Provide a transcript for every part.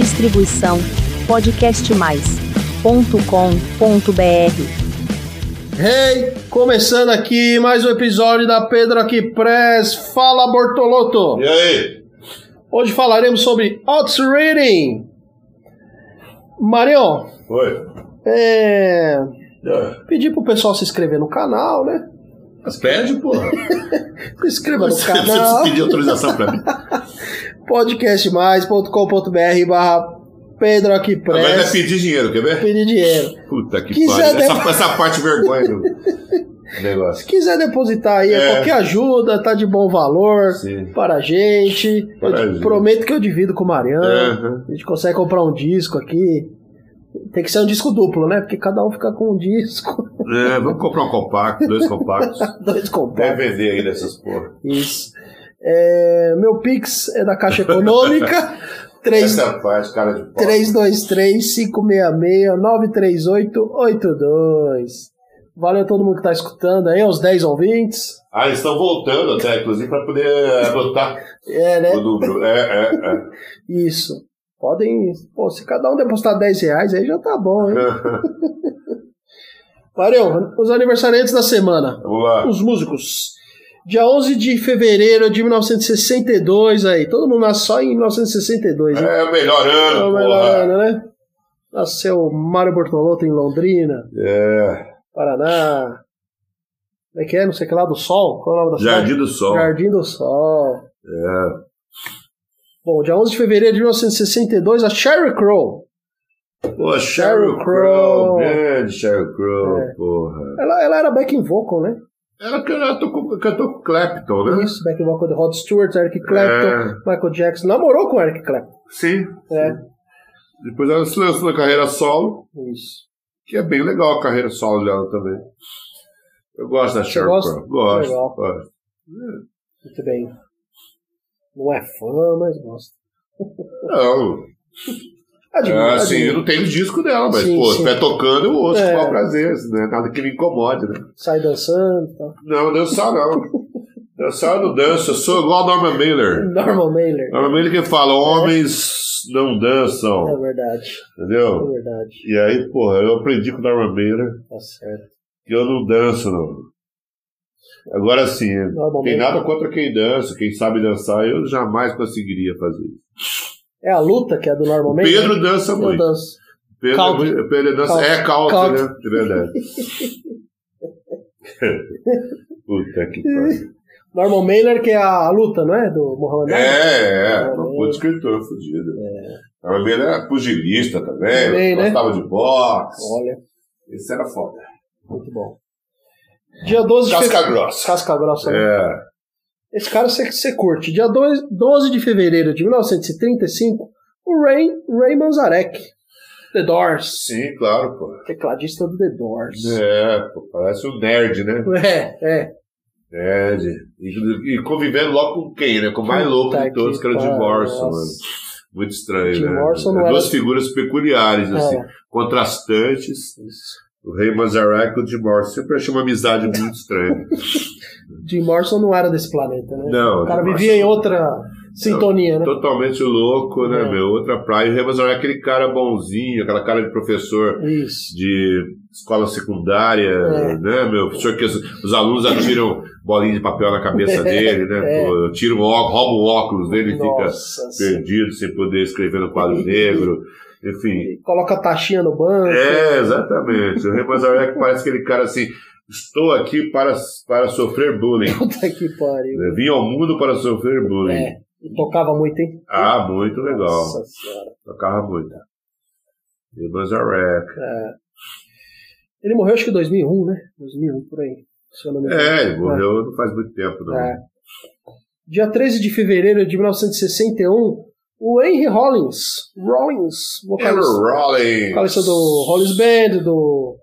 Distribuição podcastmais.com.br. Hey, começando aqui mais um episódio da Pedro Aqui Press. Fala Bortoloto. E aí? Hoje falaremos sobre Otis Reading. Marion, Oi. é... É. pedir pro pessoal se inscrever no canal, né? Mas pede, porra. Se inscreva no Você canal. precisa pedir autorização pra mim. podcastmais.com.br barra Pedro Aqui Agora vai pedir dinheiro, quer ver? Pedir dinheiro. Puta que pariu. Essa, essa parte vergonha do negócio. Se quiser depositar aí, É. qualquer ajuda, tá de bom valor Sim. para a gente. Para eu gente. prometo que eu divido com o Mariano. Aham. A gente consegue comprar um disco aqui. Tem que ser um disco duplo, né? Porque cada um fica com um disco. É, vamos comprar um compacto, dois compactos. Dois Deve compactos. vender aí dessas porra. Isso. É, meu Pix é da Caixa Econômica. 3, Essa parte, cara de pau. 323-566-93882. Valeu a todo mundo que tá escutando aí, os 10 ouvintes. Ah, eles estão voltando até, inclusive, pra poder adotar É, né? o número. É, é, é. Isso. Podem. Pô, se cada um depositar 10 reais aí já tá bom, hein? Marião, os aniversariantes da semana. Vamos lá. Os músicos. Dia 11 de fevereiro de 1962 aí. Todo mundo nasce só em 1962, hein? É o melhor É ano, o melhor porra. ano, né? Nasceu Mário Bortolotto em Londrina, É. Paraná. Como é que é? Não sei o que lá do Sol? Qual é o nome da cidade? Jardim do Sol. Jardim do Sol. É. Bom, dia 11 de fevereiro de 1962, a Sheryl Crow. Pô, Sheryl. Crow. Grande Sheryl Crow, É. porra. Ela, ela era backing vocal, né? Ela cantou com, cantou com Clapton, né? Isso, backing vocal de Rod Stewart, Eric Clapton, É. Michael Jackson. Namorou com Eric Clapton. Sim. É. Depois ela se lançou na carreira solo, Isso. que é bem legal a carreira solo dela também. Eu gosto da Sheryl? Crow. Gosto. Legal. gosto. Muito bem. Não é fã, mas gosta. Não, Admiro, é, assim, admiro. eu não tenho o disco dela, mas, Sim, pô, sim. se estiver tocando, eu ouço É. com prazer. assim, Não é nada que me incomode, né? Sai dançando e tal. Não, dançar não. dançar eu não danço, eu sou igual a Norman Mailer. Norman Mailer. Norman Mailer que fala, homens não É dançam, verdade. É entendeu? verdade. E aí, porra, eu aprendi com o Norman Mailer Tá certo. que eu não danço, não. Agora sim, tem nada contra quem dança, quem sabe dançar, eu jamais conseguiria fazer isso. É a luta que é do Norman Mailer? Pedro dança muito. danço. Pedro, é muito- Pedro dança. É Country. né? De verdade. Puta que pariu. Norman Mailer que é a luta, não é? Do Muhammad Ali? É, é, Norman um puto escritor fudido. Norman Mailer era pugilista também, Também, né? gostava de boxe. Olha, Esse era foda. muito bom. Dia 12 de Casca fevereiro. grossa. Casca grossa. né? É. Esse cara você, você curte. Dia 2 12 de fevereiro de 1935, o Ray, Ray Manzarek. The Doors. Sim, claro, pô. Tecladista do The Doors. É, pô, parece um nerd, né? É, é. Nerd. E, e convivendo logo com quem, né? Com o mais louco de todos, que era o Jim Morrison, nossa. mano. Muito estranho, Jim né? Morrison não É Duas era- figuras peculiares, assim, É. contrastantes. Isso. O Rei Manzarek e o Jim Morrison. Sempre achei uma amizade muito estranha. Jim Morrison não era desse planeta, né? Não, o cara Jim vivia em outra sintonia, né? Totalmente louco, né, É. meu? Outra praia. O Rei Manzarek é aquele cara bonzinho, aquela cara de professor Isso. de escola secundária, É. né, meu? Professor que os, os alunos atiram bolinha de papel na cabeça dele, né? É. Tiram o óculos, roubam o óculos dele e fica perdido, sem poder escrever no quadro negro. Enfim. Coloca a taxinha no banco. É, exatamente. O Rei Manzarek parece aquele cara assim. Estou aqui para, para sofrer bullying. Puta que pariu. Vim ao mundo para sofrer bullying. É. Tocava muito, hein? Ah, muito legal. Nossa senhora. Tocava muito. Rei Manzarek. É. Ele morreu acho que em 2001, né? 2001, por aí. Se eu não me engano. É, ele morreu não faz muito tempo, não. É. Dia 13 de fevereiro de 1961, o Henry Rollins, Rollins, vocalista, Rollins. vocalista do Rollins Band, do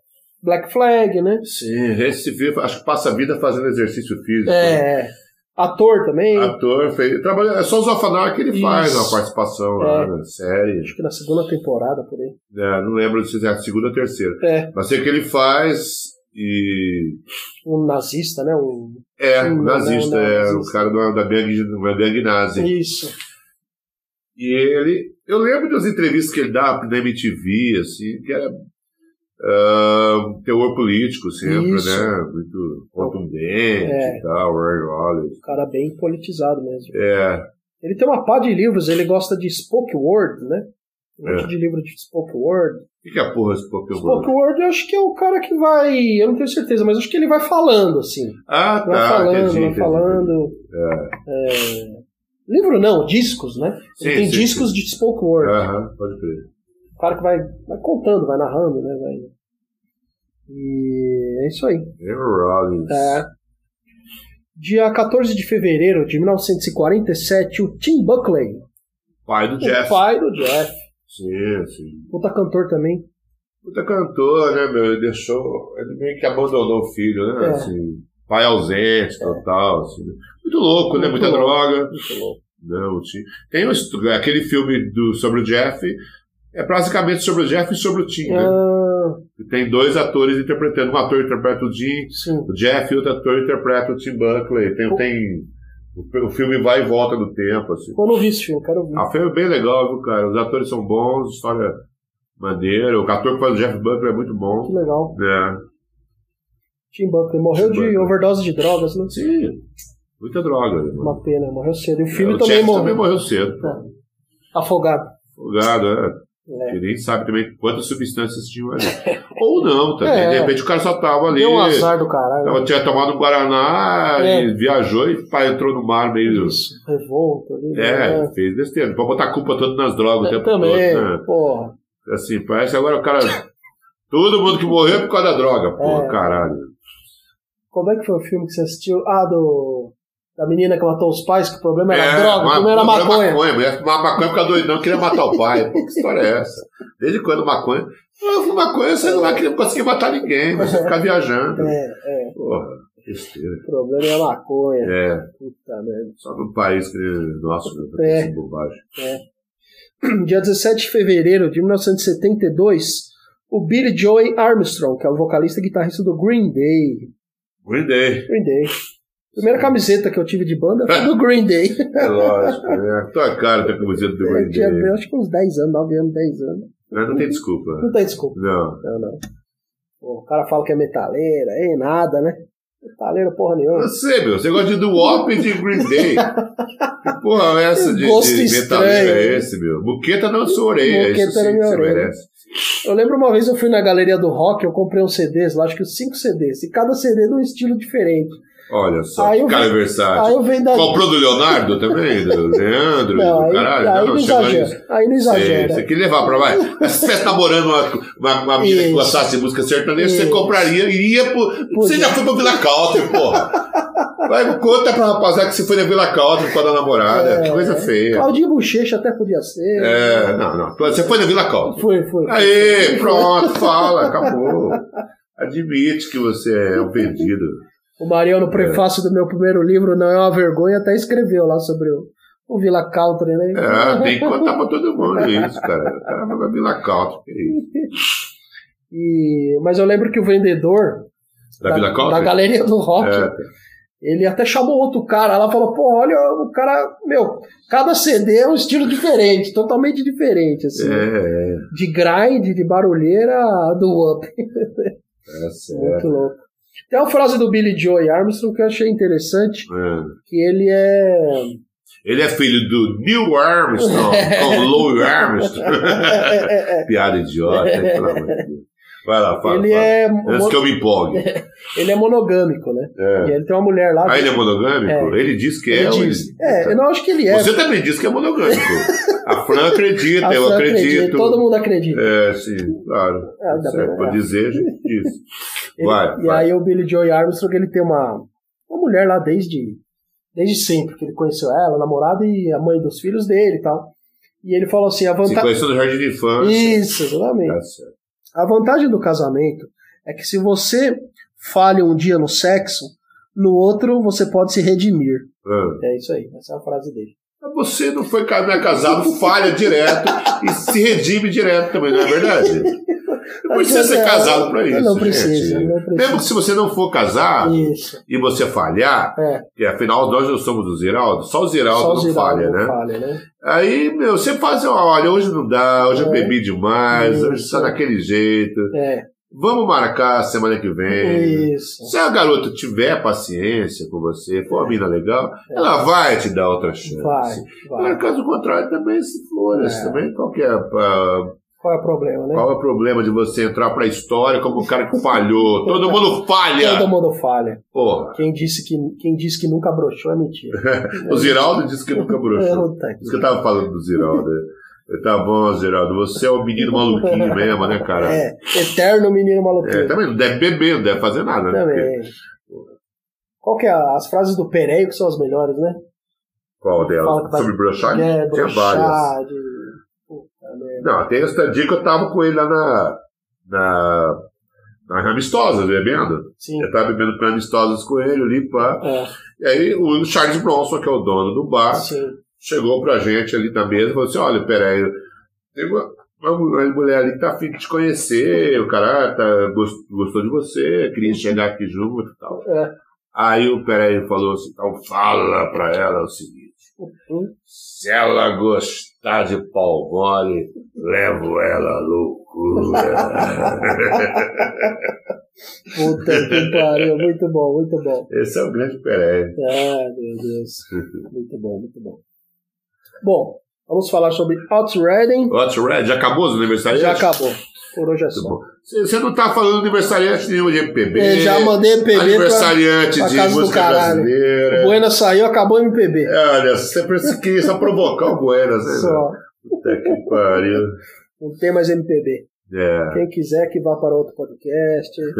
Black Flag, né? Sim, esse vive, acho que passa a vida fazendo exercício físico. É, ator também. Ator, fez, trabalha, é só o Zofanar que ele Isso. faz uma participação lá É. na série. Acho que na segunda temporada, por aí. É, não lembro se é a segunda ou terceira. É, Mas sei que ele faz e. um nazista, né? Um... É, Sim, nazista, não, é nazista. o cara uma, da gangue, gangue nazi. Isso. E ele. Eu lembro das entrevistas que ele dá na MTV, assim, que era. um teor político sempre, Isso. né? Muito contundente É. e tal, Ray Wallace. Um cara bem politizado mesmo. É, Ele tem uma pá de livros, ele gosta de spoke word, né? Um monte É. de livro de spoke word. o que, é a porra desse Pokémon? Spoke word eu acho que é o cara que vai. Eu não tenho certeza, mas acho que ele vai falando, assim. Ah, Vai tá. falando, entendi, vai entendi. falando. É. É, Livro não, discos, né? Ele Sim, tem sim, discos sim. de spoke word. Aham, pode crer. O cara que vai, vai contando, vai narrando, né? Vai... E é isso aí. Rollins. É. Dia 14 de fevereiro de 1947, o Tim Buckley, Pai do o Jeff. pai do Jeff, Sim, sim. puta cantor também. Puta cantor, né, meu? Ele deixou. Ele meio que abandonou o filho, né? É. Assim, pai ausente, total. Assim, né? Muito louco, né? Muito Muita louco. droga. Muito louco. Não. Tem um aquele filme do, sobre o Jeff. É basicamente sobre o Jeff e sobre o Tim, né? Ah, Tem dois atores interpretando. Um ator interpreta o Jim, sim. o Jeff e outro ator interpreta o Tim Buckley. Tem, tem, o, filme vai e volta no tempo, assim. Eu não vi esse filme, quero ver. Ah, o filme é bem legal, viu, cara? Os atores são bons, história maneira. O ator que faz o Jeff Buckley é muito Que bom. legal. É. Tim Buckley morreu Tim de Buckley. overdose de drogas, né? Sim, muita droga. né? Uma pena, morreu cedo. E o filho É, o também morreu. também morreu cedo. É. Afogado. Afogado, é. É. Que nem sabe também quantas substâncias tinham ali. Ou não, também. É. De repente o cara só tava ali. Deu um azar do caralho. Tava, tinha tomado um Guaraná É. e viajou e pá, entrou no mar meio. Isso, revolta ali. É, né? fez besteira. Não pode botar a culpa toda nas drogas o Eu tempo também, todo. Né? porra. Assim, parece agora o cara. Todo mundo que morreu é por causa da droga, pô, É. caralho. Como é que foi o filme que você assistiu? Ah, do. Da menina que matou os pais, que o problema era É, droga, o ma- problema era maconha. maconha. Mulher fumava maconha doido, não queria matar o pai. Pô, que história é essa? Desde quando maconha? Eu fumo maconha, você não vai querer- conseguir matar ninguém, você ficar viajando. É, é. Porra, besteira. O problema era maconha. É, Puta merda. só num país que nosso, né, É. bobagem. Dia 17 de fevereiro de 1972, o Billy Joey Armstrong, que é o vocalista e guitarrista do Green Day. Green Day, Green Day. Primeira camiseta que eu tive de banda foi do Green Day. é lógico, né? Tua cara tem camiseta do Eu Green tinha, Day. eu acho que uns 10 anos, 9 anos, 10 anos. Não, não tem desculpa. Não tem desculpa. Não. Não, não. Pô, o cara fala que é metaleira, é nada, né? Metaleira porra nenhuma. Você, meu, você gosta de do e de Green Day. Que porra é essa de, de né? é esse, meu? Buqueta na sua orelha, Buqueta na minha orelha. merece. Eu lembro uma vez eu fui na galeria do rock, eu comprei uns CDs lá, acho que 5 CDs, e cada CD de um estilo diferente. Olha só, Aí que cara versátil. Aí eu venho da. Comprou do Leonardo também? Do Leandro? Não, do aí, caralho? aí não, não exagera. Aí não exagera. Você queria levar pra. Mas se estivesse namorando uma, uma, uma menina que gostasse de música sertaneja, você compraria, iria pro. Você já foi pra Vila Country, porra. Vai, conta pra rapaziada que você foi na Vila Country com a da namorada. É. Que coisa feia. Claudinho Bochecha até podia ser. É, não, não. Você foi na Vila Country. Foi, foi. Aí, pronto, fala, acabou. Admite que você é um vendido. O Marião, no prefácio do meu primeiro livro, Não é uma Vergonha, até escreveu lá sobre o, o Villa Country, né? É, tem que contar pra todo mundo isso, cara. O cara vai Vila Country, que isso. E, mas eu lembro que o vendedor Da Vila Country? da galeria do rock, É. ele até chamou outro cara lá, falou, pô, olha, o cara, meu, cada CD é um estilo diferente, totalmente diferente, assim. É, é, De grind, de barulheira, do up. é certo. Muito louco. Tem uma frase do Billy Joy Armstrong que eu achei interessante, É. que ele é... Ele é filho do Neil Armstrong com Louis Armstrong. Piada idiota, pelo amor de Deus. Vai lá, fala. ele fala. é, Antes mo- que eu me empolgue. ele é monogâmico, né? É. E ele tem uma mulher lá. Ah, ele é monogâmico? Ele diz que Ele é. diz. ele- É, eu não acho que ele é. Você também diz que é monogâmico. A Fran acredita, A eu Fran acredito. acredita, Todo mundo acredita. É, sim, claro. É, dá Certo, pra- dizer, a gente diz. Ele- Vai, e vai. aí o Billy Joy Armstrong, ele tem uma, uma mulher lá desde, desde sempre, que ele conheceu ela, a namorada e a mãe dos filhos dele e tal. E ele falou assim, a Se vantagem... conheceu no jardim de infância. Isso, exatamente. Tá certo. A vantagem do casamento é que se você falha um dia no sexo, no outro você pode se redimir. Ah. É isso aí, essa é a frase dele. Você não foi é casado, falha direto e se redime direto também, não é verdade? Não precisa ser casado pra isso. Não gente. precisa, não precisa. Mesmo que se você não for casar Isso. e você falhar, É, que afinal nós não somos o Ziraldo, só o Ziraldo só não o Ziraldo falha, não né? falha, né? Aí, meu, você faz, olha, hoje não dá, hoje eu É. bebi demais, hoje Isso. está daquele jeito. É, Vamos marcar semana que vem. isso. Se a garota tiver paciência com você, for uma mina legal, ela vai te dar outra chance. É. Vai, vai. Agora, caso contrário, também se for. É. Também qual que é, ah, Qual é o problema, né? qual é o problema de você entrar pra história como um cara que falhou? Todo mundo falha! Todo mundo falha. Porra. Quem disse que, quem disse que nunca broxou é mentira. O Ziraldo disse que nunca É, broxou. tá Isso que eu tava falando do Ziraldo. Eu, Tá bom, Ziraldo. Você é o menino maluquinho mesmo, né, cara? É, eterno menino É, maluquinho. também não deve beber, não deve fazer nada, né? Porque- Também. Qual que é a- as frases do Pereio que são as melhores, né? Qual delas? Sobre brochar? é, Tinha várias. broxar, de... Não, tem essa dia que eu tava com ele lá na. na. na Amistosa, bebendo. Sim. Eu tava bebendo com amistosas com ele ali, pá. É, E aí o Charles Bronson, que é o dono do bar, sim. chegou pra gente ali na mesa e falou assim: olha, peraí, tem uma, uma mulher- ali que tá afim de te conhecer, o cara tá, gost- gostou de você, queria chegar aqui junto e tal. É. Aí o Peraí falou assim: então fala pra ela o seguinte. Se ela gostar de pau mole, levo ela à loucura. Puta que pariu. Muito bom, muito bom. Esse é o grande Peraí. Ah, meu Deus. Muito bom, muito bom. Bom, vamos falar sobre Outriding. What's Red? Já acabou os aniversariantes? Já acabou. Por hoje é só. Você não tá falando aniversariante nenhum de MPB. Eu já mandei MPB pra... Aniversariante pra de casa do música brasileira. O Buena saiu, acabou o MPB. É, Olha, você pensa que só provocar o Buenas, né? Só. Puta que pariu. Não tem mais MPB. É, Quem quiser que vá para outro podcast.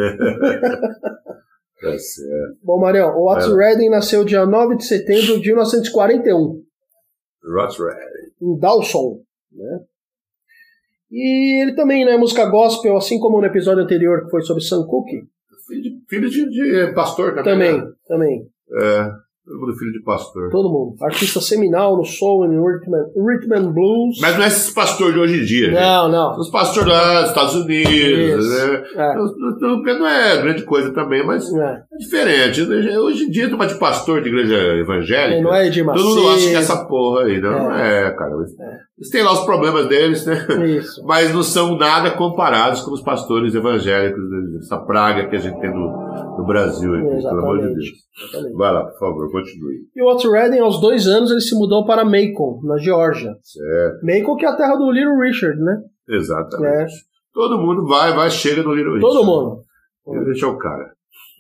tá certo. Bom, Marião, o Otis É. Redding nasceu dia 9 de setembro de 1941, What's Red? em Dawson. Né? E ele também, né, música gospel, assim como no episódio anterior que foi sobre Sam Cooke. Filho de, filho de, de pastor também. Também, né? também. É, todo mundo filho de pastor. Todo mundo. Artista seminal no soul e no rhythm, and- rhythm and blues. Mas não é esses pastores de hoje em dia. Não, não. Os pastores lá dos Estados Unidos, Isso. né? É, Não, não- não é grande coisa também, mas é. é diferente. Hoje em dia, uma de pastor de igreja evangélica. Não é de Todo mundo acha que é essa porra aí. Não não é, cara. Eles, É. eles têm lá os problemas deles, né? Isso. Mas não são nada comparados com os pastores evangélicos, né? essa praga que a gente tem no, no Brasil, aqui, pelo amor de Deus. Exatamente. Vai lá, por favor, continue. E o Otis Redding, aos dois anos, ele se mudou para Macon, na Geórgia. Certo, Macon que é a terra do Little Richard, né? exatamente. Todo mundo vai, vai, chega no Little Todo Richard. mundo. Little Richard é o cara.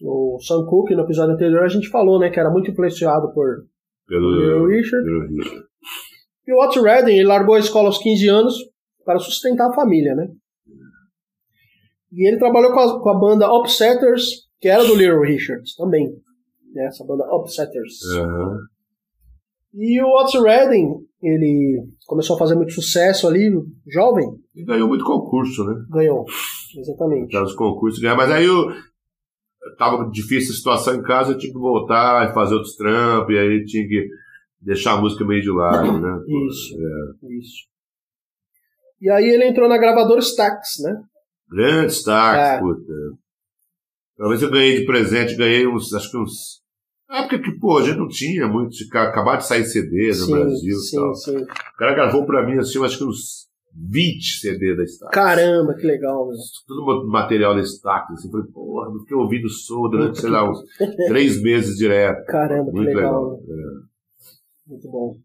O Sam Cooke, no episódio anterior, a gente falou, né, que era muito influenciado por Pelo Little Richard. Little Richard. E o Otis Redding, ele largou a escola aos 15 anos para sustentar a família, né? E ele trabalhou com a, com a banda Upsetters, que era do Little Richard também. Né? Essa banda Upsetters. Aham. E o Otis Redding, ele começou a fazer muito sucesso ali, jovem, E ganhou muito concurso, né? ganhou. Exatamente. Nos concursos ganhar. Mas aí eu, tava difícil a situação em casa, eu tinha que voltar e fazer outros trampos, e aí tinha que deixar a música meio de lado, né? Isso. É. Isso. E aí ele entrou na gravadora Stax, né? Grande destaque, É. puta. Talvez eu ganhei de presente, ganhei uns, acho que uns. Na época que, pô, a gente não tinha muito, acabar de sair CD no sim, Brasil e sim, tal. sim. O cara gravou pra mim, assim, acho que uns 20 CD da Stax. Caramba, que legal, meu. Todo o material da Stax, assim, falei, porra, não fiquei ouvindo som durante, sei lá, uns três meses direto. Caramba, que Muito legal. legal. meu. Muito bom.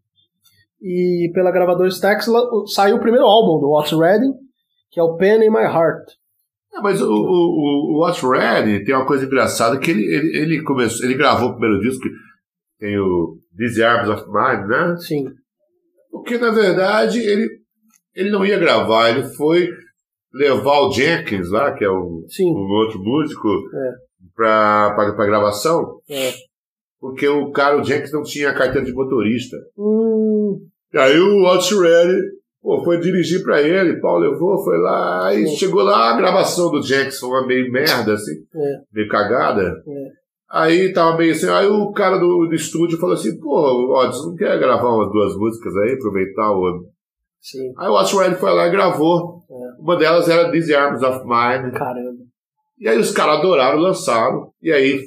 E pela gravadora Stax saiu o primeiro álbum do Otis Redding, que é o Pen in My Heart. É, mas o, o, o, What's Ready tem uma coisa engraçada que ele, ele, ele começou, ele gravou o primeiro disco, tem o These Arms of Mine, né? Sim, Porque na verdade ele, ele não ia gravar, ele foi levar o Jenkins lá, que é um, um outro músico, É. pra, pra, pra gravação, É. porque o cara, o Jenkins, não tinha carteira de motorista. Hum, E aí o What's Ready pô, foi dirigir pra ele, Paulo levou, foi lá, aí Sim. chegou lá a gravação do foi uma meio merda, assim, é, meio cagada. É. Aí tava meio assim, aí o cara do, do estúdio falou assim, pô, você não quer gravar umas duas músicas aí, aproveitar o, Sim. Aí o Redding foi lá e gravou. É. Uma delas era These Arms of Mine. Caramba. E aí os caras adoraram, lançaram. E aí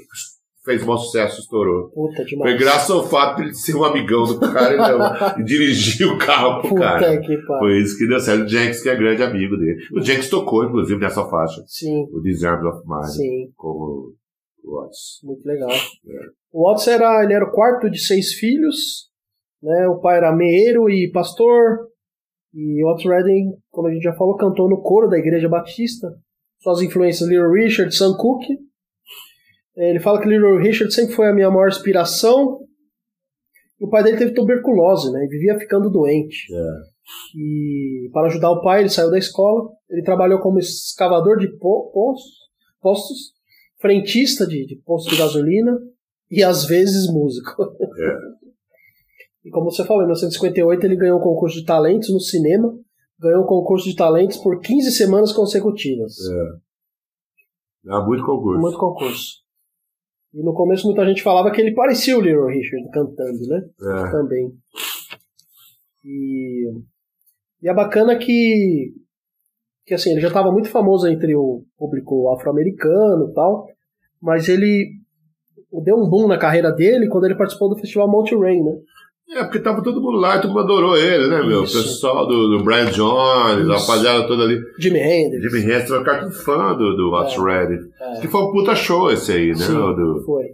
fez um sucesso, estourou. Puta demais. Foi graças ao fato de ele ser um amigão do cara e, não- e dirigir o carro pro Puta cara. que pariu. Foi isso que deu certo. O Jenks, que é grande amigo dele. O Jenks tocou, inclusive, nessa faixa. Sim, O Arms of Mine. sim. Como o Otis. Muito legal. O Otis era, ele era o quarto de seis filhos, né? O pai era meeiro e pastor. E Otis Redding, como a gente já falou, cantou no coro da Igreja Batista. Suas influências, Little Richard, Sam Cooke. Ele fala que Little Richard sempre foi a minha maior inspiração. O pai dele teve tuberculose, né? E vivia ficando doente. E para ajudar o pai, ele saiu da escola. Ele trabalhou como escavador de po- postos, postos frentista de, de posto de gasolina e às vezes músico. E como você falou, em 1958 ele ganhou o concurso de talentos no cinema, ganhou o concurso de talentos por 15 semanas consecutivas. Há muito concurso. Muito concurso. E no começo muita gente falava que ele parecia o Little Richard cantando, né? É. Também. E, e é bacana que, que assim, ele já estava muito famoso entre o público afro-americano e tal, mas ele deu um boom na carreira dele quando ele participou do festival Monterey, né? É, porque tava todo mundo lá, todo mundo adorou ele, né, meu? O Isso. pessoal do, do Brian Jones, a Isso. rapaziada toda ali. Jimi Hendrix. Jimmy Hendrix vai ficar fã do, do Otis É. Redding. É. Que foi um puta show esse aí, né? Sim, o Do, foi,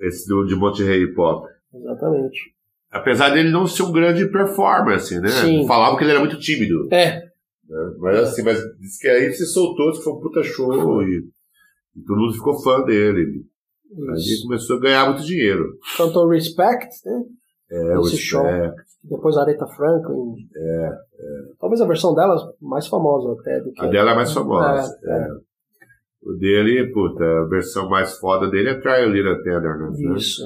esse do, de Monterrey Pop. exatamente. Apesar dele não ser um grande performance, né? Sim. Falava que ele era muito tímido. É, né? Mas assim, mas disse que aí se soltou, disse que foi um puta show e, e todo mundo ficou fã dele. Aí ele isso. começou a ganhar muito dinheiro. Cantou Respect, né? É, o Esse show. Respect. Depois Aretha Franklin. É, Talvez a versão dela mais famosa até do que A dela é mais famosa. É, é. O dele, puta, a versão mais foda dele é Try a Little Tenderness, né? Isso.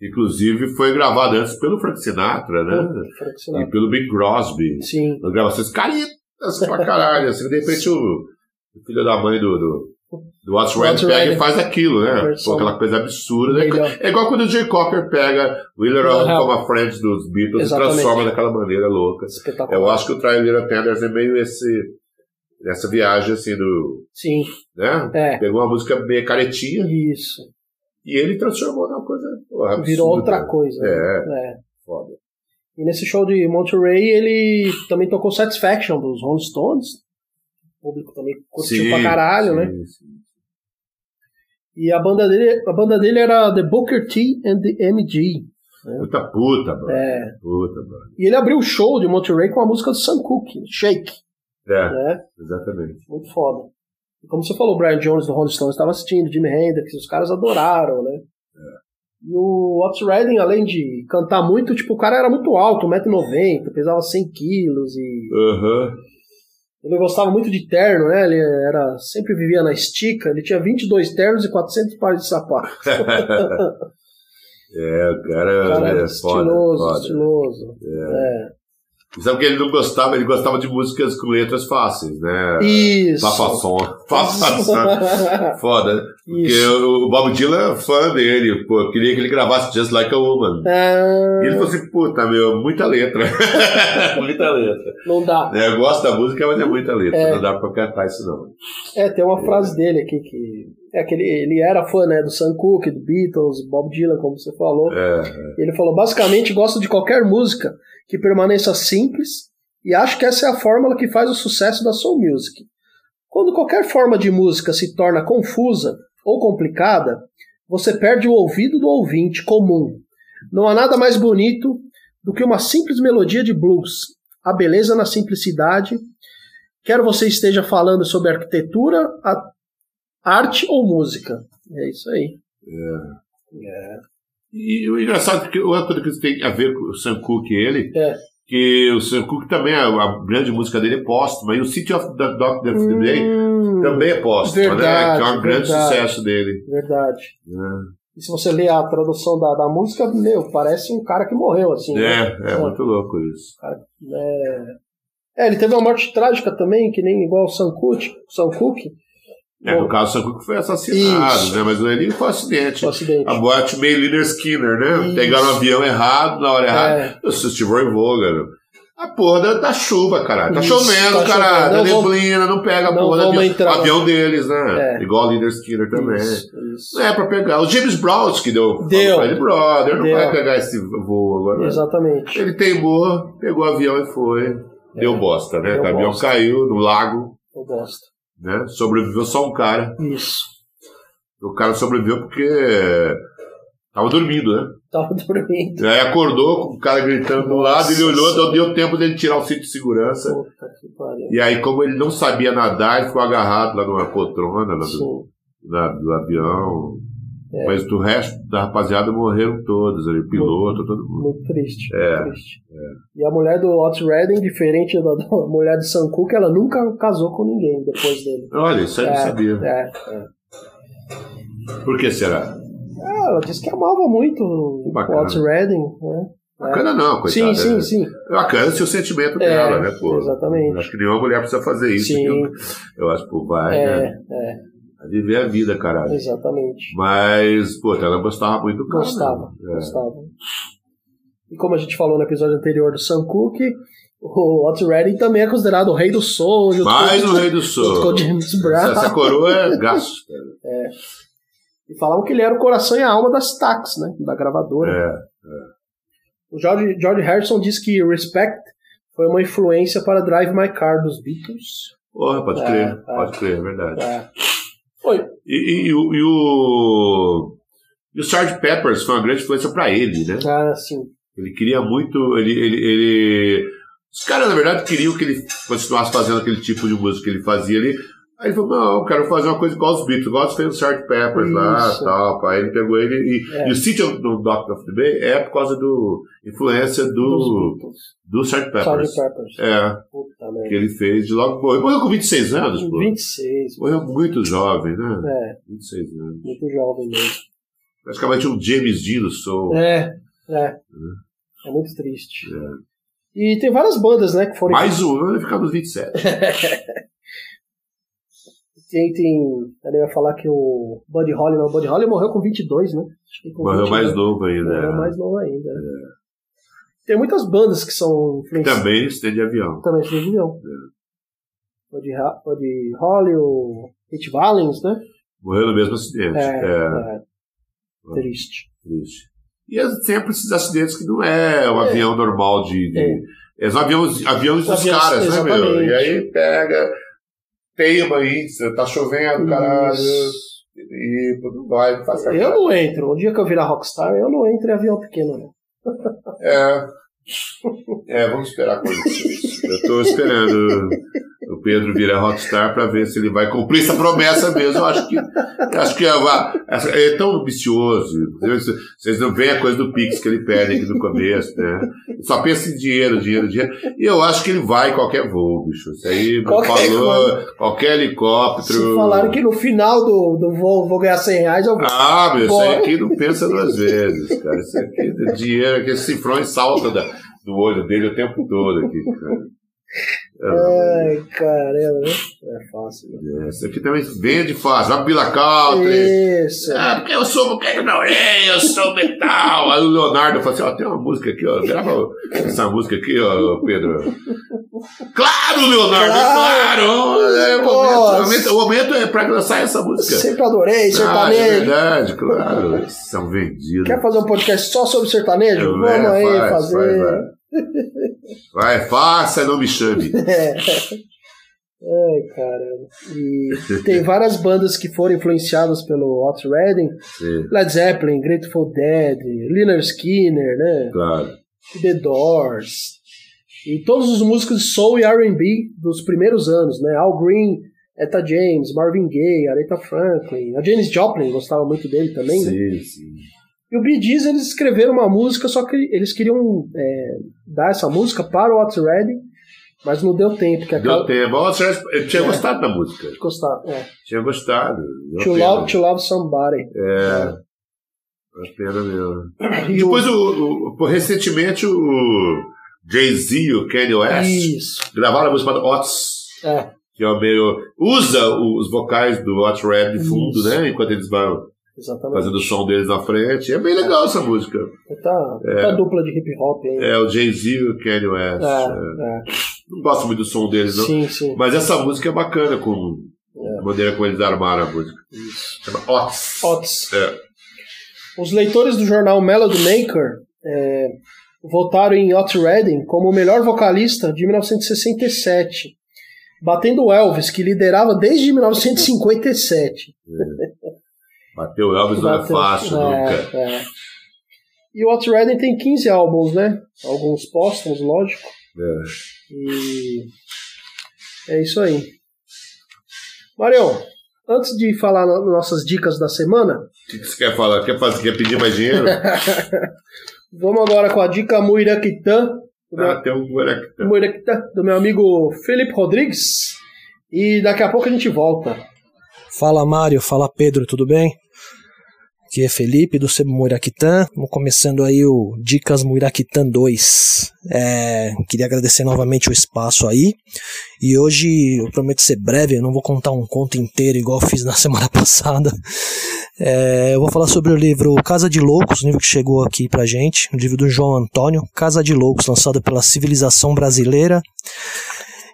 Inclusive foi gravado antes pelo Frank Sinatra, né? Frank Sinatra. E pelo Bing Crosby. Sim. As gravações caritas pra caralho. Assim, de repente o, o filho da mãe do, do, do Otis Otis Redding pega e faz aquilo, né? Pô, aquela coisa absurda. Né? É igual quando o Jay Cocker pega Wheeler Uhum. on como a Friends dos Beatles Exatamente. e transforma daquela maneira louca. Eu acho que o Little Tenderness é meio esse... Essa viagem, assim, do... Sim. Né? É. Pegou uma música meio caretinha Isso. e ele transformou numa coisa pô, absurda. Virou outra coisa. É, É. foda. E nesse show de Monterey, ele também tocou Satisfaction dos Rolling Stones. O público também curtiu Sim, pra caralho, né? sim, sim. E a banda dele, a banda dele era The Booker T and the MG. Muita puta, mano. É. Puta, mano. E ele abriu o show de Monterey com a música do Sam Cooke, Shake. É, Né? exatamente. Muito foda. E como você falou, o Brian Jones do Rolling Stones estava assistindo, Jimi Hendrix, os caras adoraram, né? E o Otis Redding, além de cantar muito, tipo, o cara era muito alto, 1,90m, pesava 100 quilos e Aham. Ele gostava muito de terno, né? Ele era sempre vivia na estica, ele tinha 22 ternos e 400 pares de sapato. É, o cara, Cara, é foda. estiloso, foda. estiloso. É. Sabe que ele não gostava? Ele gostava de músicas com letras fáceis, né? Isso. Fafasson. Fafasson. Foda, né? Porque o Bob Dylan é fã dele, pô, queria que ele gravasse Just Like a Woman. Ah, E ele falou assim, puta, meu, muita letra. muita letra. não dá. É, eu gosto da música, mas é muita letra. É. Não dá pra cantar isso, não. É, tem uma frase dele aqui que. É que ele, ele era fã né, do Sam Cooke, do Beatles, Bob Dylan, como você falou. É, Ele falou: basicamente, gosto de qualquer música que permaneça simples e acho que essa é a fórmula que faz o sucesso da soul music. Quando qualquer forma de música se torna confusa ou complicada, você perde o ouvido do ouvinte comum. Não há nada mais bonito do que uma simples melodia de blues. A beleza na simplicidade. Quer você esteja falando sobre arquitetura, a- arte ou música. É isso aí. E o engraçado é que outra coisa que tem a ver com o Sam Cooke ele, É. que o Sam Cooke também, a, a grande música dele é póstuma, e o City of the Doctor Day Hum, também é póstuma, né? Que é um grande verdade. sucesso dele. Verdade. né? E se você ler a tradução da, da música, meu, parece um cara que morreu, assim. né? É, é muito louco isso. É, é, ele teve uma morte trágica também, que nem igual o Sam Cooke. Sam Cooke É, no caso, o Sam foi assassinado, Isso. né? Mas ele foi um acidente. foi um acidente. A boate meio Leonard Skinner, né? Isso. Pegaram o avião errado, na hora errada. É, O Steve Ray Vaughan. A porra da, da chuva, caralho. Tá Isso, chovendo, tá caralho. Não neblina, não pega a porra do avião. entrar. O avião deles, né? É. Igual o Leader Skinner também. Isso, isso. Não é pra pegar. O James Brown que deu. Deu. falou brother, não Deu. vai pegar esse voo agora. Exatamente. Ele teimou, pegou o avião e foi. Deu bosta, né? Deu o avião bosta. caiu no lago, Eu gosto. Né? Sobreviveu só um cara. Isso. O cara sobreviveu porque tava dormindo, né? Tava dormindo. E aí acordou com o cara gritando do lado, ele olhou, então deu tempo dele tirar o cinto de segurança. Puta que pariu. E aí, como ele não sabia nadar, ele ficou agarrado lá numa poltrona lá do, na- do avião. É. Mas do resto da rapaziada morreram todos ali, o piloto, todo mundo. Muito triste. É, muito triste. E a mulher do Otis Redding, diferente da, da mulher de Sam Cooke, ela nunca casou com ninguém depois dele. Olha, isso aí não É, sabia. É, é. Por que será? Ah, ela disse que amava muito o. Otis Redding, né? Bacana não, coitada. Sim, sim, sim. Bacana se o sentimento É, dela, né, pô? exatamente. Acho que nenhuma mulher precisa fazer isso. Sim. Eu, eu acho, pô, vai, É, né? é, Vai viver a vida, caralho. exatamente. Mas, pô, ela gostava muito do cara. Gostava, né? É. gostava. E como a gente falou no episódio anterior do Sam Cooke, o Otis Redding também é considerado o rei do soul. Mais um rei do junto com o James Brown. Essa, coroa é gasto. cara. E falavam que ele era o coração e a alma das Stax, né? Da gravadora. É. O George, George Harrison diz que Respect foi uma influência para Drive My Car dos Beatles. Porra, pode É, crer. é. Pode crer, é verdade. É. Foi. E, e- e o. E o, e o Sgt. Peppers foi uma grande influência pra ele, né? Ah, sim. Ele queria muito. Ele, ele, ele- Os caras, na verdade, queriam que ele continuasse fazendo aquele tipo de música que ele fazia ali. Aí ele falou: não, eu quero fazer uma coisa igual os Beatles. Igual fez o Sgt. Peppers lá Isso. tal. Aí ele pegou ele. E, É. e o of, do Doctor of the Bay é por causa do influência do, do Sgt. Peppers. Sgt. Peppers. É, Puta que ele fez de logo. Ele morreu com 26 anos, pô. 26. Morreu muito jovem, né? É, 26 anos. muito jovem mesmo. Praticamente um James Dean do Soul. É, é. É muito triste. E tem várias bandas, né, que foram. Mais um ano e ficar nos 27. Tem, tem. Eu ia falar que o Buddy Holly, não, o Buddy Holly morreu com 22, né? Acho que com Morreu 22. mais novo ainda. Morreu é. mais novo ainda. Tem muitas bandas que são influenciadas. Também estende de avião. Também de avião. Buddy, Ha- Buddy Holly, o Hit Valens, né? Morreu no mesmo acidente. É, É, é. Triste. triste. E é sempre esses acidentes que não é um É. avião normal de. de É. é. são aviões, aviões dos Aviões, caras, né, meu? exatamente. E aí pega, teima aí, você tá chovendo, caralho. Isso. E não vai, não faz Eu não entro. Um dia que eu virar rockstar, eu não entro em avião pequeno, né? É. É, vamos esperar acontecer. Eu tô esperando Pedro virar rockstar pra ver se ele vai cumprir essa promessa mesmo. Eu acho que, acho que é, é tão ambicioso. Vocês não veem a coisa do Pix que ele pede aqui no começo, né? Só pensa em dinheiro, dinheiro, dinheiro. E eu acho que ele vai em qualquer voo, bicho. Isso aí Qualquer falou, qualquer helicóptero. Se falaram que no final do, do voo vou ganhar 100 reais, eu vou. Ah, meu, isso aí aqui não pensa duas vezes, cara. Isso aqui é dinheiro, aquele cifrões salta da, do olho dele o tempo todo aqui, cara. Ai, caramba, né? É fácil. Né? É, Isso aqui também vende fácil. Vai Bila Country. Isso. Ah, porque eu sou Buquete Norém, eu sou metal. Aí o Leonardo fala assim: ó, tem uma música aqui, ó. Grava essa música aqui, ó, Pedro. Claro, Leonardo, Claro. claro. É, o, momento, o, momento, é pra lançar essa música. Sempre adorei Ah, é sertanejo. verdade, claro. São vendidos. Quer fazer um podcast só sobre sertanejo? É, Vamos aí faz, fazer. Vai. Vai, faça, não me chame. É. Ai, caramba. E tem várias bandas que foram influenciadas pelo Otis Redding. Sim, Led Zeppelin, Grateful Dead, Lynyrd Skinner, né? claro. The Doors. E todos os músicos de soul e R&B dos primeiros anos, né? Al Green, Etta James, Marvin Gaye, Aretha Franklin. A Janis Joplin gostava muito dele também, né? Sim, sim. E o Bee Gees, eles escreveram uma música, só que eles queriam é, dar essa música para o Otis Redding, mas não deu tempo. Que Deu tempo. Nossa, eu tinha É. gostado da música. Gostar, é. Tinha gostado. To love, to love Somebody. É. Uma pena mesmo. E Depois, o... o, o- recentemente, o Jay-Z e o Kanye West Isso. gravaram a música Otis, É, que é o meio. Usa os vocais do Otis Red de fundo, Isso. né? Enquanto eles vão. Exatamente. fazendo o som deles na frente. É bem legal essa música. Tá, tá dupla de hip hop aí. É o Jay-Z e o Kanye West. É, É. é. Não gosto muito do som deles, não. Sim, sim. Mas essa música é bacana, com a maneira como eles armaram a música. Chama Otis. Otis. É. Os leitores do jornal Melody Maker é, votaram em Otis Redding como o melhor vocalista de 1967, batendo o Elvis, que liderava desde 1957. Bateu o Elvis não é fácil, é, nunca. é. E o Otis Redding tem 15 álbuns, né? Alguns póstumos, lógico. É. E é isso aí. Marião, antes de falar nossas dicas da semana, O que que você quer falar? Quer, fazer, quer pedir mais dinheiro? vamos agora com a dica Muiraquitã, do meu- ah, tem um buraco. Muiraquitã, do meu amigo Felipe Rodrigues. E daqui a pouco a gente volta. Fala Mário, fala Pedro, tudo bem? Aqui é Felipe do Sebo Muiraquitã, Estamos começando aí o Dicas Muiraquitã 2. É, queria agradecer novamente o espaço aí. E hoje eu prometo ser breve, eu não vou contar um conto inteiro igual fiz na semana passada. É, eu vou falar sobre o livro Casa de Loucos, livro que chegou aqui pra gente, o livro do João Antônio, Casa de Loucos, lançado pela Civilização Brasileira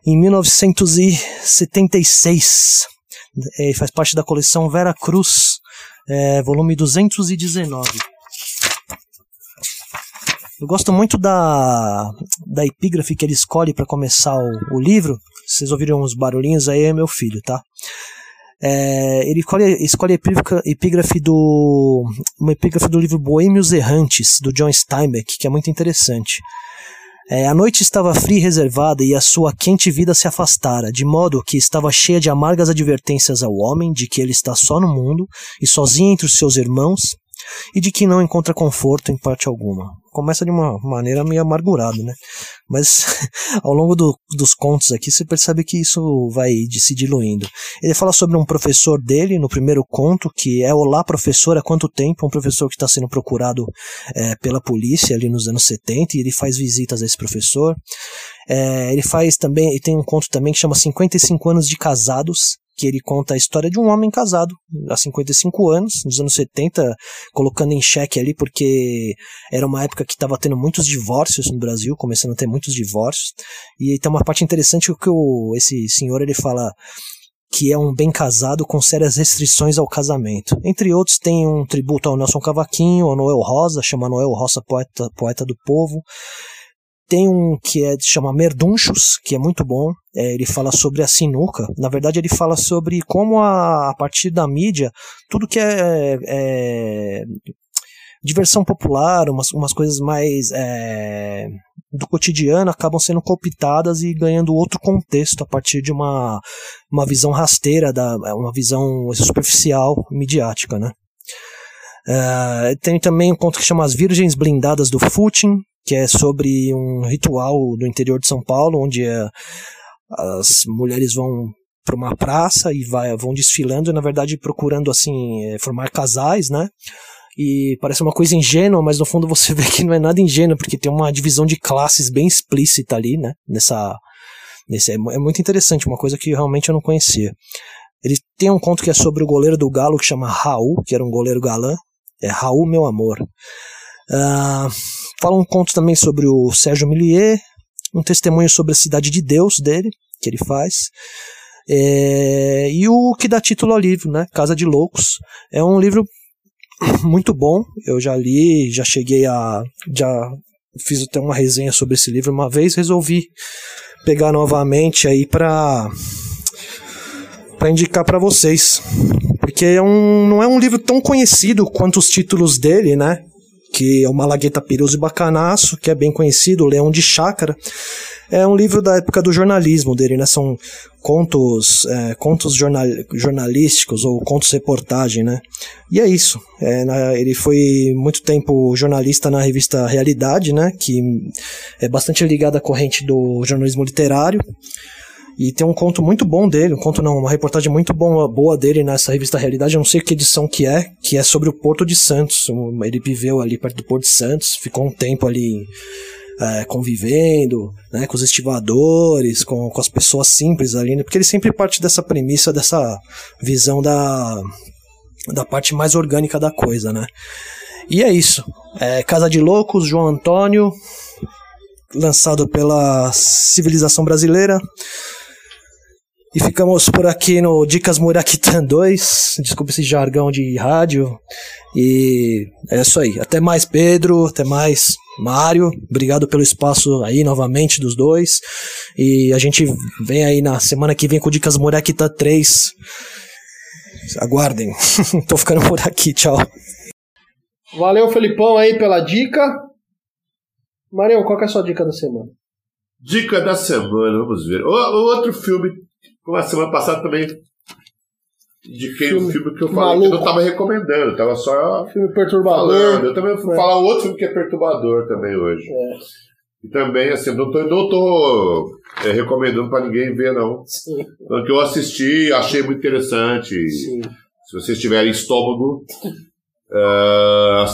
em 1976. É, faz parte da coleção Vera Cruz, é, volume 219. Eu gosto muito da, da epígrafe que ele escolhe para começar o, o livro. Vocês ouviram uns barulhinhos aí, é meu filho, tá? É, ele escolhe, escolhe a epígrafe, do uma epígrafe do livro Boêmios Errantes do John Steinbeck, que é muito interessante. É, a noite estava fria e reservada e a sua quente vida se afastara, de modo que estava cheia de amargas advertências ao homem de que ele está só no mundo e sozinho entre os seus irmãos e de que não encontra conforto em parte alguma. Começa de uma maneira meio amargurada, né? Mas ao longo do- dos contos aqui você percebe que isso vai de- se diluindo. Ele fala sobre um professor dele no primeiro conto, que é Olá Professor, há quanto tempo? Um professor que está sendo procurado é, pela polícia ali nos anos 70 e ele faz visitas a esse professor. É, ele faz também, e tem um conto também que chama 55 anos de casados, que ele conta a história de um homem casado há 55 anos, nos anos 70, colocando em xeque ali, porque era uma época que estava tendo muitos divórcios no Brasil, começando a ter muitos divórcios. E tem uma parte interessante que o, esse senhor ele fala que é um bem casado com sérias restrições ao casamento. Entre outros, tem um tributo ao Nelson Cavaquinho, ao Noel Rosa, chama Noel Rosa Poeta, Poeta do Povo. Tem um que é chama Merdunchos, que é muito bom. É, ele fala sobre a sinuca. Na verdade, ele fala sobre como a, a partir da mídia, tudo que é, é diversão popular, umas, umas coisas mais é, do cotidiano acabam sendo cooptadas e ganhando outro contexto a partir de uma, uma visão rasteira, da, uma visão superficial, midiática, né? É, tem também um conto que chama As Virgens Blindadas do Footing, que é sobre um ritual do interior de São Paulo, onde é, as mulheres vão para uma praça e vai, vão desfilando, na verdade procurando assim é, formar casais, né? E parece uma coisa ingênua, mas no fundo você vê que não é nada ingênuo, porque tem uma divisão de classes bem explícita ali, né? Nessa, nesse, é é muito interessante, uma coisa que realmente eu não conhecia. Ele tem um conto que é sobre o goleiro do Galo, que chama Raul, que era um goleiro galã. É Raul, meu amor. Ah, fala um conto também sobre o Sérgio Millier, um testemunho sobre a cidade de Deus dele, que ele faz. É, e o que dá título ao livro, né? Casa de Loucos. É um livro muito bom. Eu já li, já cheguei a. Já fiz até uma resenha sobre esse livro uma vez. Resolvi pegar novamente aí para para indicar para vocês, porque é um, não é um livro tão conhecido quanto os títulos dele, né? Que é o Malagueta Piruso e Bacanaço, que é bem conhecido, o Leão de Chácara. É um livro da época do jornalismo dele, né? São contos, é, contos jornal, jornalísticos ou contos reportagem, né? E é isso. É, na- ele foi muito tempo jornalista na revista Realidade, né? Que é bastante ligada à corrente do jornalismo literário. E tem um conto muito bom dele, um conto não, uma reportagem muito bom, boa dele nessa revista Realidade, eu não sei que edição que é, que é sobre o Porto de Santos. Ele viveu ali perto do Porto de Santos, ficou um tempo ali é, convivendo, né, com os estivadores, com, com as pessoas simples ali, né, porque ele sempre parte dessa premissa, dessa visão da da parte mais orgânica da coisa, né? E é isso. É Casa de Loucos, João Antônio, lançado pela Civilização Brasileira. E ficamos por aqui no Dicas Murakitan 2. Desculpa esse jargão de rádio. E é isso aí. Até mais, Pedro. Até mais, Mário. Obrigado pelo espaço aí novamente dos dois. E a gente vem aí na semana que vem com Dicas Murakitan 3. Aguardem. Tô ficando por aqui. Tchau. Valeu, Felipão, aí pela dica. Marião, qual que é a sua dica da semana? Dica da semana, vamos ver. O, o outro filme, como a semana passada também indiquei um Filme filme que eu falei que eu maluco. não tava recomendando, eu tava só Filme perturbador. falando. Eu também vou É. falar outro filme que é perturbador também hoje. É, E também, assim, não tô, não tô é, recomendando pra ninguém ver, não. sim, Então, que eu assisti, achei muito interessante. sim. Se vocês tiverem estômago, ah,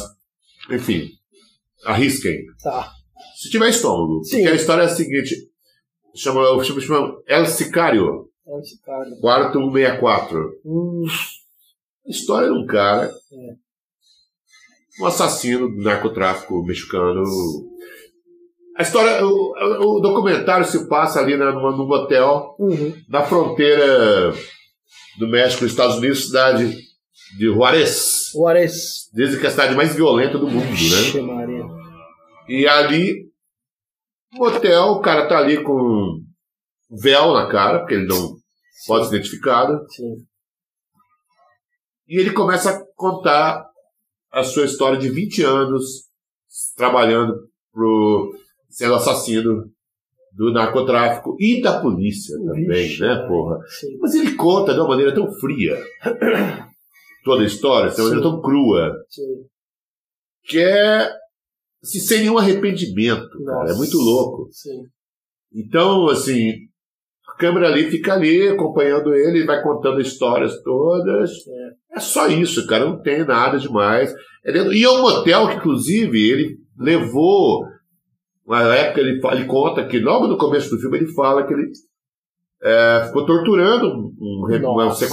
enfim, arrisquem. Tá. Se tiver estômago. Sim. Porque a história é a seguinte: chama, o filme chama El Sicário, É quarto 164. Hum, história de um cara, É. um assassino do narcotráfico mexicano. A história, o, o documentário se passa ali numa, num hotel uhum. na fronteira do México e dos Estados Unidos, cidade de Juarez. Ares. Dizem que é a cidade mais violenta do mundo, né? Vixe, Maria. E ali, no hotel, o cara tá ali com um véu na cara, porque ele não pode ser identificado. Sim. E ele começa a contar a sua história de 20 anos trabalhando pro sendo assassino do narcotráfico e da polícia também, Vixe, né, porra? Sim. Mas ele conta de uma maneira tão fria toda a história, de uma maneira tão crua, Sim. que é assim, sem nenhum arrependimento, cara. É muito louco. Sim. Então, assim, câmera ali fica ali acompanhando ele, vai contando histórias todas. É só isso, cara, não tem nada demais. É E é um motel que, inclusive, ele levou. Uma época ele, fa- ele conta que logo no começo do filme ele fala que ele é, ficou torturando um, um re- uma pessoa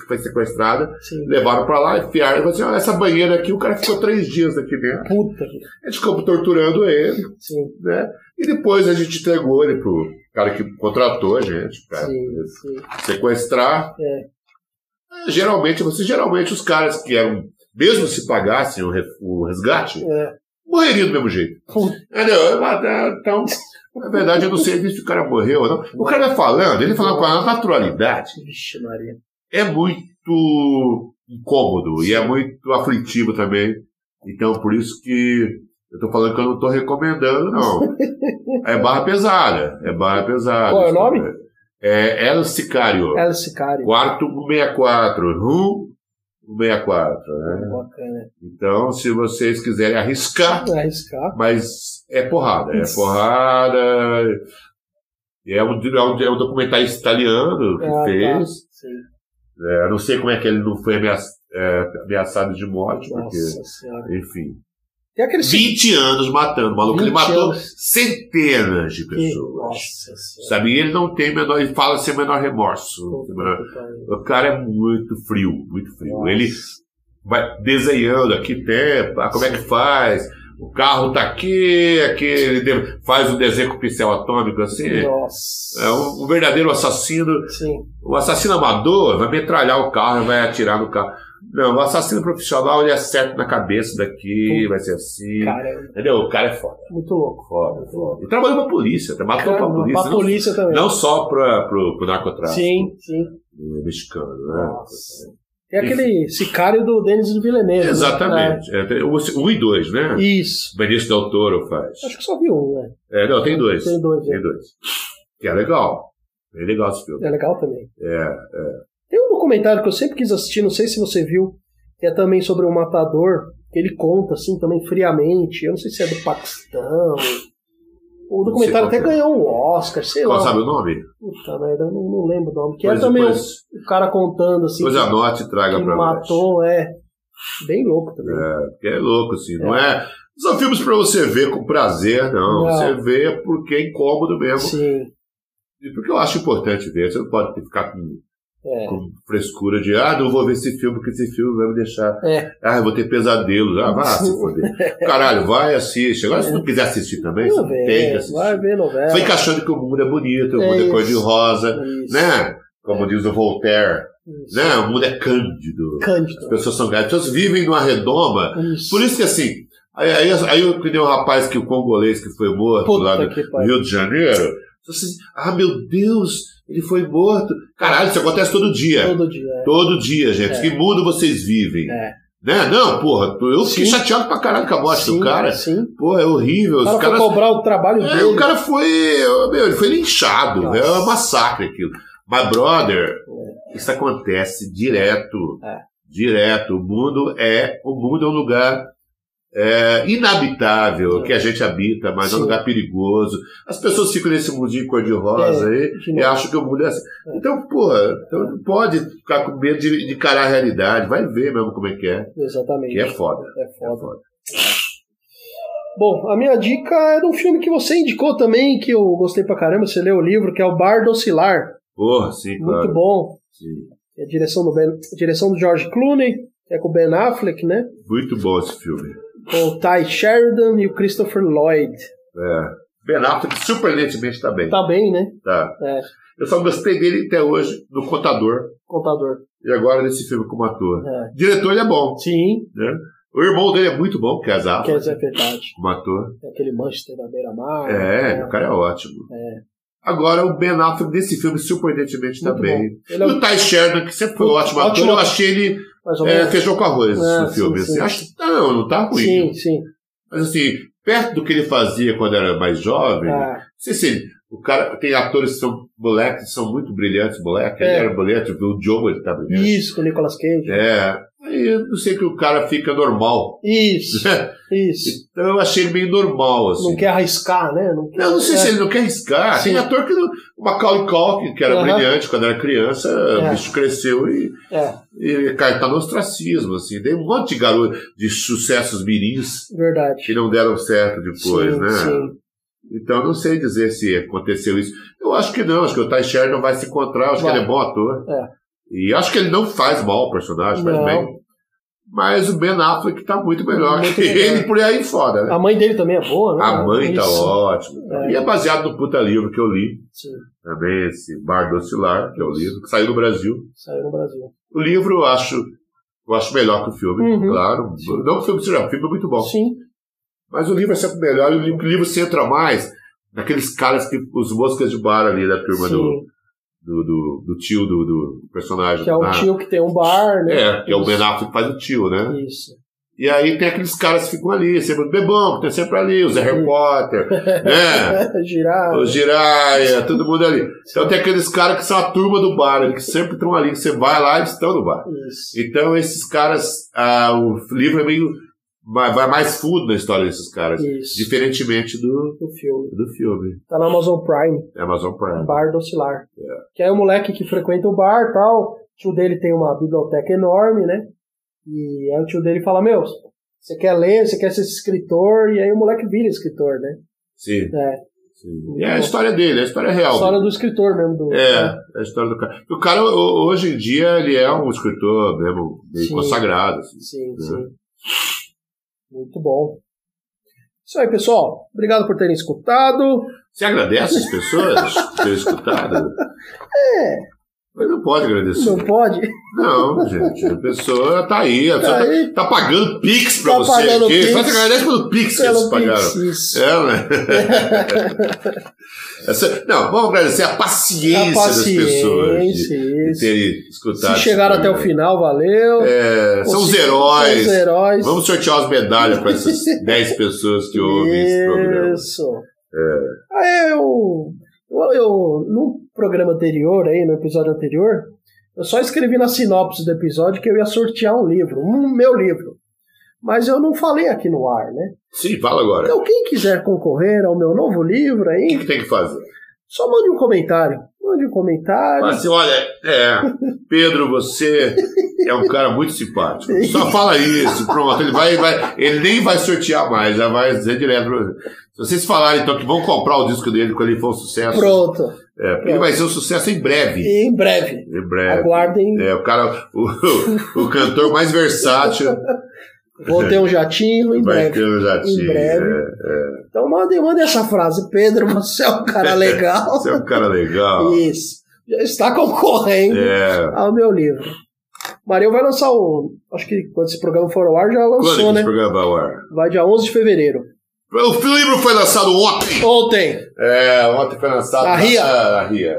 que foi sequestrada, Sim. levaram pra lá, enfiaram, e falaram assim, "Ó, essa banheira aqui, o cara ficou três dias aqui dentro. Puta. A gente ficou torturando ele, Sim. né? E depois a gente entregou ele pro cara que contratou a gente Sim. Sim. sequestrar. É. Geralmente, você geralmente os caras que eram, mesmo se pagassem o, o resgate, É. morreriam do mesmo jeito. Puta. Entendeu? Então, na verdade, eu não sei se o cara morreu ou não. O cara falando, ele falando com a naturalidade, Vixe, Maria. é muito incômodo e é muito aflitivo também. Então, por isso que eu tô falando que eu não tô recomendando, não. É barra pesada. É barra pesada. Qual é o nome? É El Sicário. Esse cara. Quarto 164. Rum 164. Né? Bacana. Então, se vocês quiserem arriscar, é arriscar. mas é porrada. É porrada. É um, é um, é um documentarista italiano que Ah, tá. fez. Sim. É, não sei como é que ele não foi é, ameaçado de morte, porque, Nossa senhora. enfim. Tem aquele 20 anos matando, maluco. Ele 20 matou anos. centenas de pessoas. Nossa senhora. Sabe? E ele não tem menor, ele fala sem menor remorso. Pariu. O cara é muito frio, muito frio. Nossa. Ele vai desenhando aqui tempo, ah, como é que faz? O carro tá aqui, aqui ele faz um desenho com pincel atômico assim. Nossa. É um, um verdadeiro assassino. Sim. O assassino amador vai metralhar o carro vai atirar no carro. Não, o assassino profissional ele acerta na cabeça daqui, vai ser assim. Cara, Entendeu? O cara é foda. muito louco. Foda, Muito louco. E trabalhou pra polícia, matou Cara, pra polícia. pra não- polícia também. Não, só pra, pro, pro narcotráfico Sim, sim. mexicano, né? Nossa. É aquele sicário do Denis Villeneuve. né? Exatamente. É, tem o 1 e 2, né? É. Isso. Benício Del Toro faz. Acho que só vi um, né? É, não, tem dois. Tem dois, Tem é. dois. Que é legal. É legal esse filme. É legal também. É. Tem um documentário que eu sempre quis assistir, não sei se você viu, que é também sobre um matador, que ele conta, assim, também friamente. Eu não sei se é do Paquistão. O documentário até qual é. ganhou um Oscar, sei Qual lá. sabe o nome? Puta merda, eu não, não lembro o nome. Que Pois é também depois, o, o cara contando, assim, depois que, anote e traga que pra nós. matou, é. Bem louco também. Porque é louco, assim. Não é. São filmes pra você ver com prazer, não. Não. Você vê porque é incômodo mesmo. Sim, E porque eu acho importante ver. Você não pode ficar com É. com frescura de, ah, não vou ver esse filme, porque esse filme vai me deixar. É. Ah, eu vou ter pesadelos. Ah, vá se foder. Caralho, vai, assiste. Agora, se não quiser assistir também, você não tem que assistir. vai ver novela. Fica achando que o mundo é bonito, o É mundo é isso. cor-de-rosa, Isso, né? Como diz o Voltaire, isso. né? O mundo é cândido. As Cândido. pessoas são grandes. As pessoas vivem numa redoma. Isso. Por isso que assim, aí, aí, aí eu nem um rapaz que o congolês que foi morto Puta lá no. Rio de Janeiro. Você, ah, meu Deus, ele foi morto. Caralho, isso acontece todo dia. Todo dia. é. Todo dia, gente. É. Que mundo vocês vivem? É. Né? Não, porra, eu fiquei Sim. chateado pra caralho com a morte Sim, do cara. Sim. Porra, é horrível. O Os cara caras foi cobrar o trabalho é, dele. o cara foi. Meu, ele foi linchado. Nossa. É um massacre aquilo. Mas, brother, isso acontece direto. É. Direto. O mundo é. O mundo é um lugar é, inabitável, É. que a gente habita, mas é um Sim. lugar perigoso. As pessoas ficam nesse mundinho cor-de-rosa É, aí e novo. acham que o mundo é assim. É. Então, porra, então não pode ficar com medo de, de encarar a realidade. Vai ver mesmo como é que é. Exatamente. Que é foda. É É foda. foda. Bom, a minha dica é de um filme que você indicou também, que eu gostei pra caramba, você leu o livro, que é o Bardo Oscilar. Porra, sim, claro. Muito bom. Sim. É a direção do, ben, direção do George Clooney, é com o Ben Affleck, né? Muito bom esse filme. Com o Ty Sheridan e o Christopher Lloyd. É. Ben Affleck surpreendentemente tá bem. Tá bem, né? Tá. É, Eu só gostei dele até hoje no Contador contador. e agora nesse filme como ator. É. Diretor ele é bom, Sim, né? O irmão dele é muito bom, que é quer Azaf, dizer, é verdade. como ator. É aquele Manchester da beira-mar. É, né? o cara é ótimo. É. Agora o Ben Affleck nesse filme surpreendentemente tá Muito. Ele E é o Ty Sheridan, que sempre foi um ótimo ator, Ótimo eu ator. achei ele mais ou é, menos. feijão com arroz É, no filme. sim, assim. sim. Acho, não, não tá ruim. Sim, sim. Mas assim, perto do que ele fazia quando era mais jovem, Ah, sei se ele- o cara tem atores que são moleques, que são muito brilhantes, moleque. Ele É. era brilhante, o Diogo ele tá brilhante. isso, com o Nicolas Cage. É. Aí eu não sei que o cara fica normal. Isso, isso. então eu achei ele meio normal, assim. Não quer arriscar, né? Não, quer, Não, não sei é. se ele não quer arriscar. Sim. Tem ator que não. O Macaulay Culkin, que era Aham. brilhante quando era criança, É. o bicho cresceu e, É, e cara, tá no ostracismo, assim. Tem um monte de garoto de sucessos mirins verdade. que não deram certo depois, sim, né? sim. Então não sei dizer se aconteceu isso. Eu acho que não, acho que o Ty Sheridan vai se encontrar, acho Vai. que ele é bom ator. É. E acho que ele não faz mal o personagem, faz Não. bem. Mas o Ben Affleck tá muito melhor Muito que melhor. ele por aí fora, né? A mãe dele também é boa, né? A mãe tá Isso. ótima. É. E é baseado no puta livro que eu li, Sim, também, esse Bar do Oscilar, que é o livro, que saiu no Brasil. saiu no Brasil. O livro eu acho, eu acho melhor que o filme, Uhum. claro. Não que o filme seja, o filme é muito bom. Sim, Mas o livro é sempre melhor, e o livro, o livro centra mais naqueles caras que, os moscas de bar ali da turma sim. do, do, do, do tio do, do personagem. Que é o Ah, tio que tem um bar, né? É, que é o Ben. Affleck que faz o tio, né? Isso. E aí tem aqueles caras que ficam ali, sempre o Bebão, que tem sempre ali, o Zé Harry. Potter, né? Girar. o Jiraya, todo mundo ali. Então tem aqueles caras que são a turma do bar, que sempre estão ali, que você vai lá e eles estão no bar. Isso. Então esses caras, ah, o livro é meio. vai mais fundo na história desses caras. Isso. Diferentemente do, Do filme. do filme. Tá na Amazon Prime. Amazon Prime. Bar do Oscilar. É. Que é o moleque que frequenta o bar e tal. O tio dele tem uma biblioteca enorme, né? E aí o tio dele fala, meu, você quer ler, você quer ser escritor, e aí o moleque vira escritor, né? Sim. É. sim. É a história dele, é a história real. A história do escritor mesmo. Do, É, é a história do cara. O cara, ho- hoje em dia, ele é um escritor mesmo Sim. consagrado. assim. Sim, É. sim. Muito bom. Isso aí, pessoal. Obrigado por terem escutado. Você agradece as pessoas por terem escutado? É, Mas não pode agradecer. não pode? Não, gente. A pessoa tá aí. A pessoa Tá tá, tá pagando Pix pra Tá você pagando aqui. Pix. Te agradece pelo Pix que eles Pelo pagaram. Pix, isso. É, né? Essa- não, vamos agradecer a paciência, A paciência, das pessoas de, de isso. terem escutado. Se chegaram até o final, valeu. É, são os heróis. São os heróis. Vamos sortear as medalhas para essas 10 pessoas que ouvem esse programa. Isso. Aí eu, eu, eu, no programa anterior, aí, no episódio anterior, eu só escrevi na sinopse do episódio que eu ia sortear um livro, um meu livro. Mas eu não falei aqui no ar, né? Sim, fala agora. Então, quem quiser concorrer ao meu novo livro O que, aí, que tem que fazer? só mande um comentário. Mande um comentário. Mas assim, olha, é, Pedro, você é um cara muito simpático. Só fala isso, pronto. Ele, vai, vai, ele nem vai sortear mais, já vai dizer direto. Se vocês falarem então que vão comprar o disco dele quando ele for um sucesso. Pronto. É, porque ele vai ser um sucesso em breve. Em breve. Em breve. Aguardem. É, o cara, o, o cantor mais versátil. Vou ter um jatinho em vai breve. ter um jatinho. Em breve. é, é. Então mandem, mandem essa frase. Pedro, você é um cara legal. Você é um cara legal. Isso. Já está concorrendo É. ao meu livro. Marião vai lançar um. Acho que quando esse programa for ao ar já Quando lançou, esse né? programa vai ao ar? Vai dia 11 de fevereiro. O livro foi lançado ontem. Ontem. É, ontem foi lançado Na Ria. Na Ria.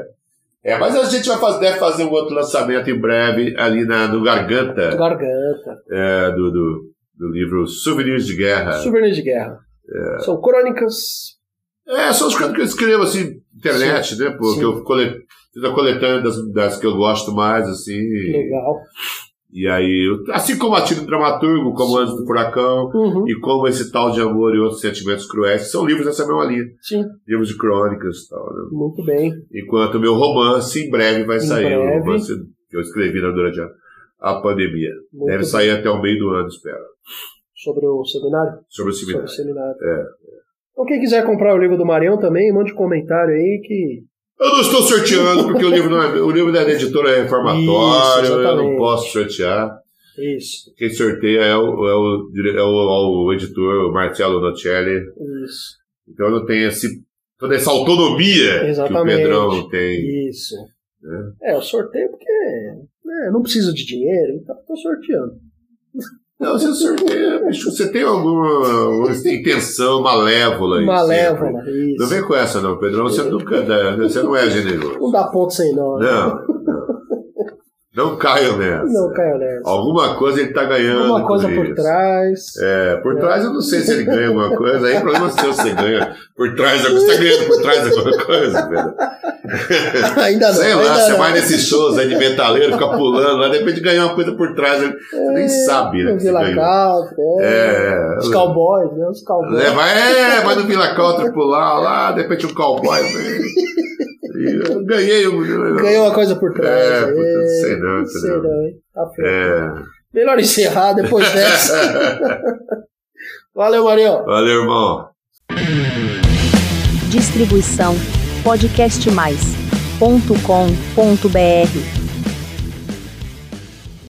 É, mas a gente vai fazer, deve fazer um outro lançamento em breve ali na, no Garganta Garganta. é, do, do, do livro Souvenirs de Guerra. Souvenirs de guerra. É. São crônicas. É, são as coisas que eu escrevo assim, na internet, né? Porque Sim. eu cole- fiz a coletânea das, das que eu gosto mais, assim. Legal. E aí, assim como Atiro Dramaturgo, como Anjos do Furacão, Uhum. e como esse tal de amor e outros sentimentos cruéis, são livros dessa mesma linha. Sim, Livros de crônicas e tal, né? muito bem. Enquanto o meu romance em breve vai Em sair. O breve. romance que eu escrevi na- durante a, a pandemia. Muito Deve bem. sair até o meio do ano, espero. Sobre o seminário? Sobre o Sobre seminário. o seminário. É. Então, quem quiser comprar o livro do Marião também, mande um comentário aí que. Eu não estou sorteando, porque o livro, não é, o livro da editora é reformatório, Isso, eu não posso sortear. Isso, Quem sorteia é o, é o, é o, o editor, o Marcelo Nocelli. isso, Então eu não tenho esse, toda essa autonomia Exatamente. que o Pedrão tem. isso. É, eu sorteio porque né, eu não preciso de dinheiro, então tô sorteando. Não, você sorteia, bicho, você tem alguma, intenção malévola. Malévola, Não isso. vem com essa, não, Pedrão. Você nunca dá, você não é generoso. Não dá ponto sem nó. né? Não, não. Caio nessa. Não caiu nessa. Alguma coisa ele tá ganhando. Uma coisa por trás. É, por trás eu não sei se ele ganha alguma coisa. Aí problema seu se você ganha por trás. Você tá ganhando por trás alguma coisa, Pedro. ainda não. Sei lá, ainda você não. vai nesses shows aí de metaleiro, fica pulando lá, de repente ganha uma coisa por trás. Você nem sabe, né? Você Vila. Country, é. É, Os cowboys, né? Os cowboys. É, vai, é, vai no Vila Country pular lá, de repente um cowboy eu ganhei. Ganhou uma coisa por trás. É, puta, é, não sei não, não sei não, hein? Tá. É. Melhor encerrar depois dessa. Valeu, Marião. Valeu, irmão. Distribuição podcastmais.com.br